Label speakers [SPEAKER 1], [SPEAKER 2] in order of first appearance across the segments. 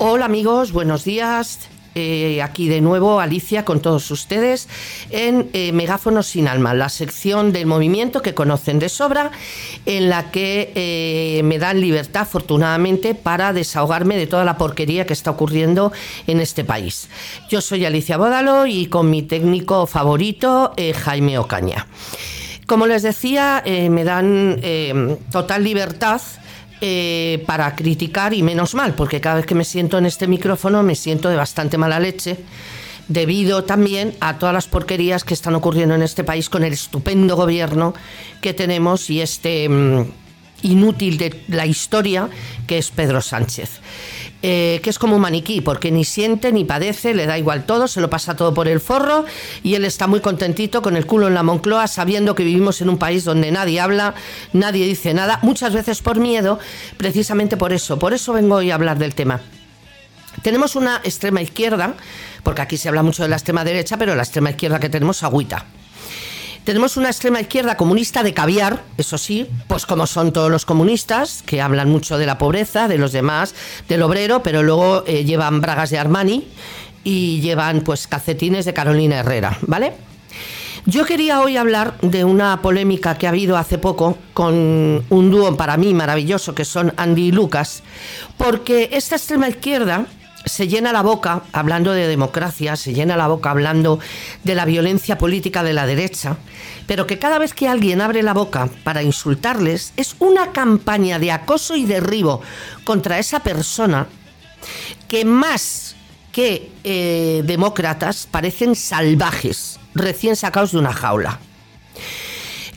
[SPEAKER 1] Hola amigos, buenos días. Eh, aquí de nuevo Alicia con todos ustedes en eh, Megáfonos sin Alma, la sección del movimiento que conocen de sobra, en la que eh, me dan libertad, afortunadamente, para desahogarme de toda la porquería que está ocurriendo en este país. Yo soy Alicia Bódalo y con mi técnico favorito, Jaime Ocaña. Como les decía, me dan total libertad eh, para criticar y menos mal, porque cada vez que me siento en este micrófono me siento de bastante mala leche, debido también a todas las porquerías que están ocurriendo en este país con el estupendo gobierno que tenemos y este mm, inútil de la historia que es Pedro Sánchez. Eh, que es como un maniquí, porque ni siente ni padece, le da igual todo, se lo pasa todo por el forro y él está muy contentito con el culo en la Moncloa, sabiendo que vivimos en un país donde nadie habla, nadie dice nada, muchas veces por miedo, precisamente por eso. Por eso vengo hoy a hablar del tema. Tenemos una extrema izquierda, porque aquí se habla mucho de la extrema derecha, pero la extrema izquierda que tenemos agüita. Tenemos una extrema izquierda comunista de caviar, eso sí, pues como son todos los comunistas, que hablan mucho de la pobreza, de los demás, del obrero, pero luego eh, llevan bragas de Armani y llevan pues calcetines de Carolina Herrera, ¿vale? Yo quería hoy hablar de una polémica que ha habido hace poco con un dúo para mí maravilloso que son Andy y Lucas, porque esta extrema izquierda se llena la boca hablando de democracia, se llena la boca hablando de la violencia política de la derecha, pero que cada vez que alguien abre la boca para insultarles es una campaña de acoso y derribo contra esa persona que más que eh, demócratas parecen salvajes, recién sacados de una jaula.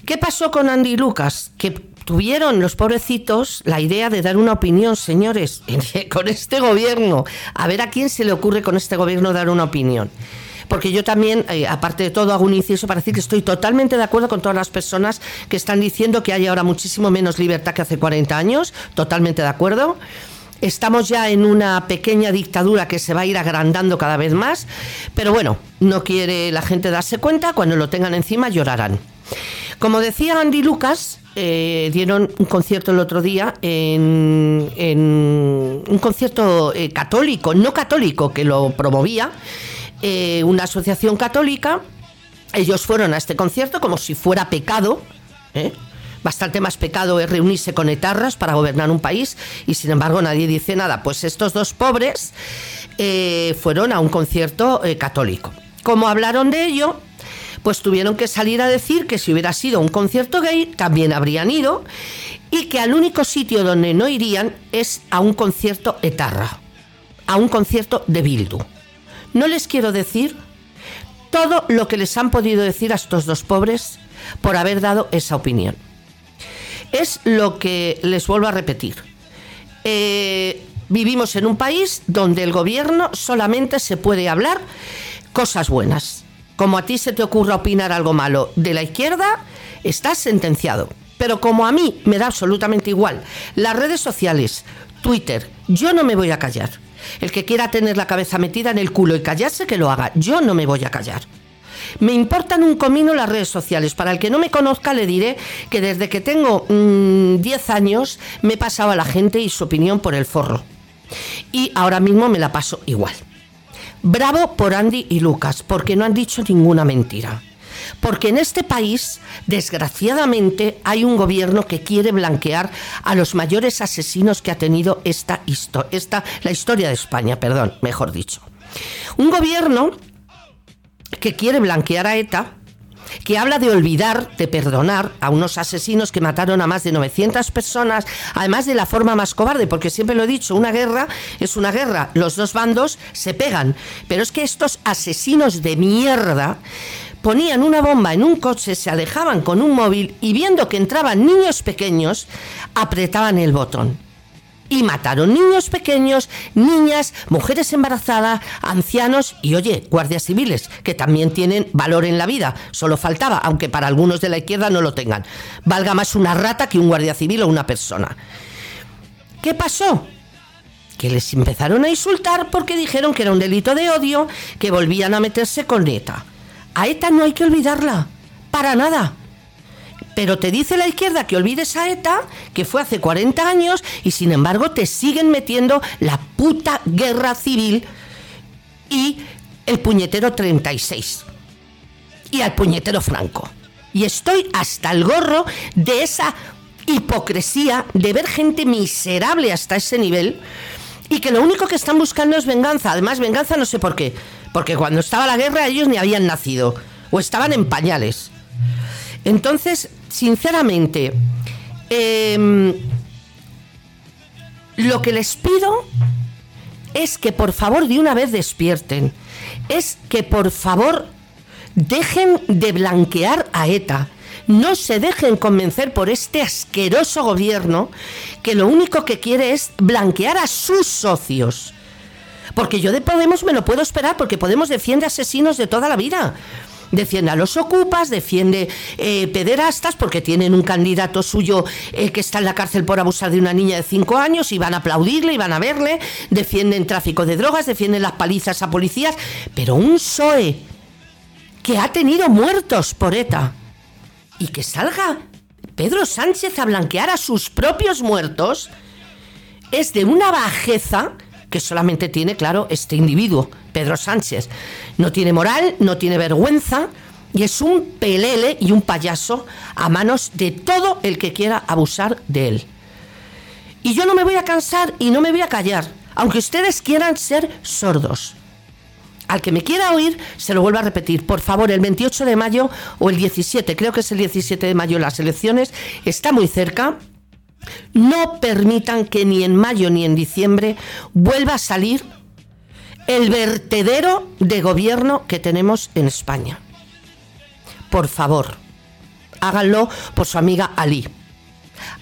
[SPEAKER 1] ¿Qué pasó con Andy Lucas? Tuvieron los pobrecitos la idea de dar una opinión, señores, con este gobierno. A ver a quién se le ocurre con este gobierno dar una opinión. Porque yo también, eh, aparte de todo, hago un inciso para decir que estoy totalmente de acuerdo con todas las personas que están diciendo que hay ahora muchísimo menos libertad que hace 40 años. Totalmente de acuerdo. Estamos ya en una pequeña dictadura que se va a ir agrandando cada vez más, pero bueno, no quiere la gente darse cuenta, cuando lo tengan encima llorarán. Como decía Andy Lucas, eh, dieron un concierto el otro día en, un concierto eh, católico, no católico, que lo promovía eh, una asociación católica. Ellos fueron a este concierto como si fuera pecado. Bastante más pecado es reunirse con etarras para gobernar un país y sin embargo nadie dice nada. Pues estos dos pobres fueron a un concierto católico. Como hablaron de ello, pues tuvieron que salir a decir que si hubiera sido un concierto gay, también habrían ido, y que al único sitio donde no irían es a un concierto etarra, a un concierto de Bildu. No les quiero decir todo lo que les han podido decir a estos dos pobres por haber dado esa opinión. Es lo que les vuelvo a repetir. Eh, vivimos en un país donde el gobierno solamente se puede hablar cosas buenas como a ti se te ocurra opinar algo malo de la izquierda, estás sentenciado. Pero como a mí me da absolutamente igual, las redes sociales, Twitter, yo no me voy a callar. El que quiera tener la cabeza metida en el culo y callarse, que lo haga. Yo no me voy a callar. Me importan un comino las redes sociales. Para el que no me conozca, le diré que desde que tengo 10 mm, años me he pasado a la gente y su opinión por el forro. Y ahora mismo me la paso igual. Bravo por Andy y Lucas, porque no han dicho ninguna mentira. Porque en este país, desgraciadamente, hay un gobierno que quiere blanquear a los mayores asesinos que ha tenido esta, esta la historia de España, perdón, mejor dicho. Un gobierno que quiere blanquear a ETA que habla de olvidar, de perdonar a unos asesinos que mataron a más de 900 personas, además de la forma más cobarde, porque siempre lo he dicho, una guerra es una guerra, los dos bandos se pegan, pero es que estos asesinos de mierda ponían una bomba en un coche, se alejaban con un móvil y viendo que entraban niños pequeños, apretaban el botón y mataron niños pequeños, niñas, mujeres embarazadas, ancianos y, oye, guardias civiles, que también tienen valor en la vida. Solo faltaba, aunque para algunos de la izquierda no lo tengan. Valga más una rata que un guardia civil o una persona. ¿Qué pasó? Que les empezaron a insultar porque dijeron que era un delito de odio, que volvían a meterse con ETA. A ETA no hay que olvidarla, para nada. Pero te dice la izquierda que olvides a ETA, que fue hace 40 años, y sin embargo te siguen metiendo la puta guerra civil y el puñetero 36. Y al puñetero Franco. Y estoy hasta el gorro de esa hipocresía de ver gente miserable hasta ese nivel y que lo único que están buscando es venganza. Además, venganza no sé por qué. Porque cuando estaba la guerra ellos ni habían nacido o estaban en pañales. Entonces, sinceramente, em, lo que les pido es que por favor de una vez despierten. Es que por favor dejen de blanquear a ETA no se dejen convencer por este asqueroso gobierno que lo único que quiere es blanquear a sus socios. Porque yo de Podemos me lo puedo esperar porque Podemos defiende asesinos de toda la vida. Defiende a los ocupas, defiende eh, pederastas porque tienen un candidato suyo eh, que está en la cárcel por abusar de una niña de 5 años y van a aplaudirle y van a verle. Defienden tráfico de drogas, defienden las palizas a policías. Pero un PSOE que ha tenido muertos por ETA y que salga Pedro Sánchez a blanquear a sus propios muertos es de una bajeza que solamente tiene, claro, este individuo, Pedro Sánchez. No tiene moral, no tiene vergüenza y es un pelele y un payaso a manos de todo el que quiera abusar de él. Y yo no me voy a cansar y no me voy a callar, aunque ustedes quieran ser sordos al que me quiera oír, se lo vuelvo a repetir. Por favor, el 28 de mayo o el 17, creo que es el 17 de mayo las elecciones, está muy cerca. No permitan que ni en mayo ni en diciembre vuelva a salir el vertedero de gobierno que tenemos en España. Por favor, háganlo por su amiga Ali.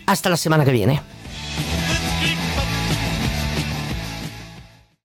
[SPEAKER 1] Hasta la semana que viene.